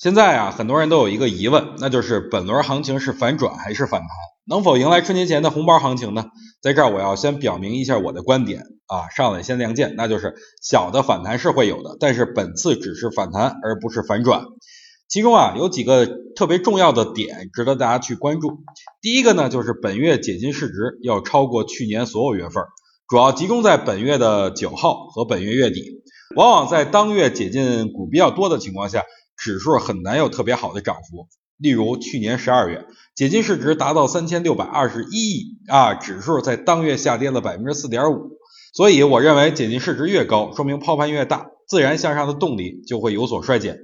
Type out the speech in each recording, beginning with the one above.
现在啊，很多人都有一个疑问，那就是本轮行情是反转还是反弹，能否迎来春节前的红包行情呢？在这儿我要先表明一下我的观点啊，上来先亮剑，那就是小的反弹是会有的，但是本次只是反弹而不是反转。其中啊有几个特别重要的点值得大家去关注。第一个呢，就是本月解禁市值要超过去年所有月份，主要集中在本月的九号和本月月底，往往在当月解禁股比较多的情况下。指数很难有特别好的涨幅，例如去年十二月解禁市值达到三千六百二十一亿啊，指数在当月下跌了百分之四点五，所以我认为解禁市值越高，说明抛盘越大，自然向上的动力就会有所衰减。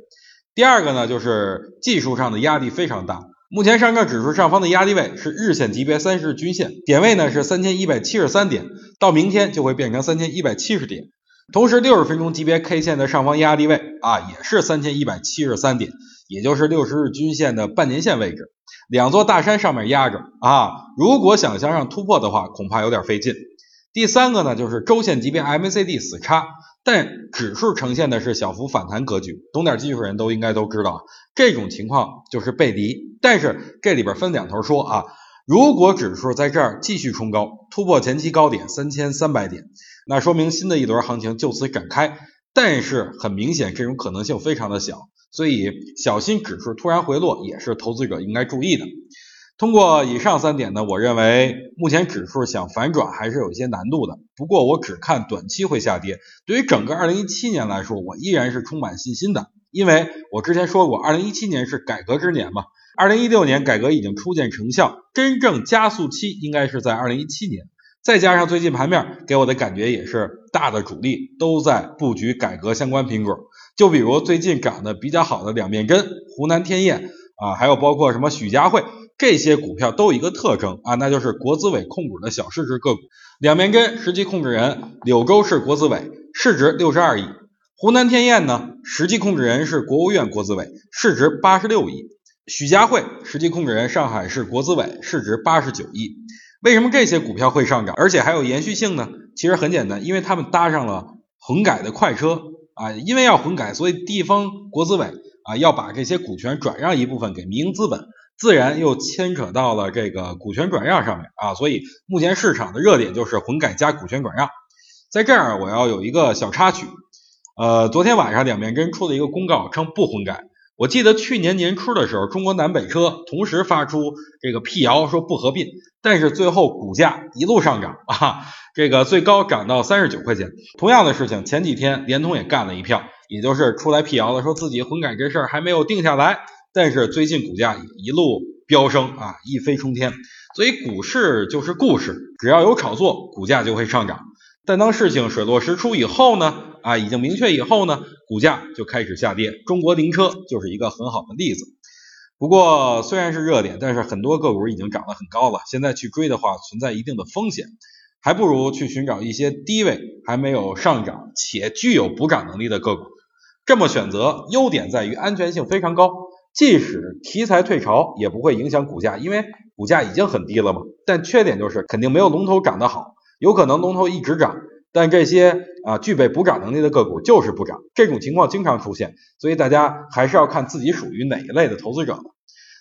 第二个呢，就是技术上的压力非常大，目前上证指数上方的压力位是日线级别三十日均线，点位呢是三千一百七十三点，到明天就会变成三千一百七十点。同时，六十分钟级别 K 线的上方压力位啊，也是三千一百七十三点，也就是六十日均线的半年线位置，两座大山上面压着啊。如果想向上突破的话，恐怕有点费劲。第三个呢，就是周线级别 MACD 死叉，但指数呈现的是小幅反弹格局，懂点技术人都应该都知道，这种情况就是背离。但是这里边分两头说啊。如果指数在这儿继续冲高，突破前期高点三千三百点，那说明新的一轮行情就此展开。但是很明显，这种可能性非常的小，所以小心指数突然回落也是投资者应该注意的。通过以上三点呢，我认为目前指数想反转还是有一些难度的。不过我只看短期会下跌，对于整个二零一七年来说，我依然是充满信心的，因为我之前说过，二零一七年是改革之年嘛。二零一六年改革已经初见成效，真正加速期应该是在二零一七年。再加上最近盘面给我的感觉也是大的主力都在布局改革相关品种，就比如最近涨得比较好的两面针、湖南天燕啊，还有包括什么许家汇这些股票都有一个特征啊，那就是国资委控股的小市值个股。两面针实际控制人柳州市国资委，市值六十二亿；湖南天燕呢，实际控制人是国务院国资委，市值八十六亿。许家汇实际控制人上海市国资委，市值八十九亿。为什么这些股票会上涨，而且还有延续性呢？其实很简单，因为他们搭上了混改的快车啊。因为要混改，所以地方国资委啊要把这些股权转让一部分给民营资本，自然又牵扯到了这个股权转让上面啊。所以目前市场的热点就是混改加股权转让。在这儿我要有一个小插曲，呃，昨天晚上两面针出了一个公告，称不混改。我记得去年年初的时候，中国南北车同时发出这个辟谣，说不合并，但是最后股价一路上涨啊，这个最高涨到三十九块钱。同样的事情，前几天联通也干了一票，也就是出来辟谣了，说自己混改这事儿还没有定下来，但是最近股价一路飙升啊，一飞冲天。所以股市就是故事，只要有炒作，股价就会上涨。但当事情水落石出以后呢？啊，已经明确以后呢，股价就开始下跌。中国灵车就是一个很好的例子。不过虽然是热点，但是很多个股已经涨得很高了，现在去追的话存在一定的风险，还不如去寻找一些低位还没有上涨且具有补涨能力的个股。这么选择，优点在于安全性非常高，即使题材退潮也不会影响股价，因为股价已经很低了嘛。但缺点就是肯定没有龙头涨得好，有可能龙头一直涨。但这些啊具备补涨能力的个股就是不涨，这种情况经常出现，所以大家还是要看自己属于哪一类的投资者。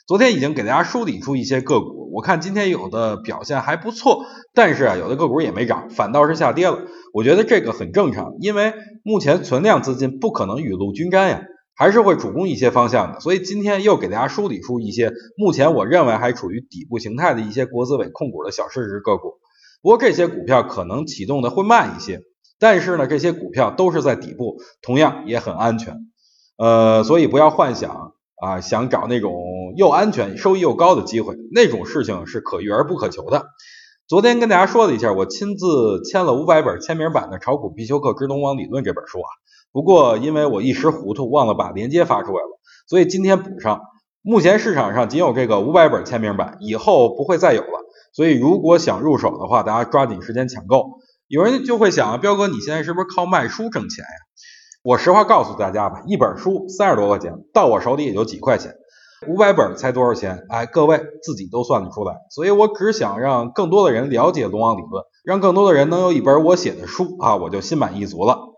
昨天已经给大家梳理出一些个股，我看今天有的表现还不错，但是啊有的个股也没涨，反倒是下跌了。我觉得这个很正常，因为目前存量资金不可能雨露均沾呀，还是会主攻一些方向的。所以今天又给大家梳理出一些目前我认为还处于底部形态的一些国资委控股的小市值个股。不过这些股票可能启动的会慢一些，但是呢，这些股票都是在底部，同样也很安全。呃，所以不要幻想啊，想找那种又安全、收益又高的机会，那种事情是可遇而不可求的。昨天跟大家说了一下，我亲自签了五百本签名版的《炒股必修课之龙王理论》这本书啊。不过因为我一时糊涂，忘了把链接发出来了，所以今天补上。目前市场上仅有这个五百本签名版，以后不会再有了。所以，如果想入手的话，大家抓紧时间抢购。有人就会想啊，彪哥，你现在是不是靠卖书挣钱呀？我实话告诉大家吧，一本书三十多块钱，到我手里也就几块钱，五百本才多少钱？哎，各位自己都算得出来。所以我只想让更多的人了解龙王理论，让更多的人能有一本我写的书啊，我就心满意足了。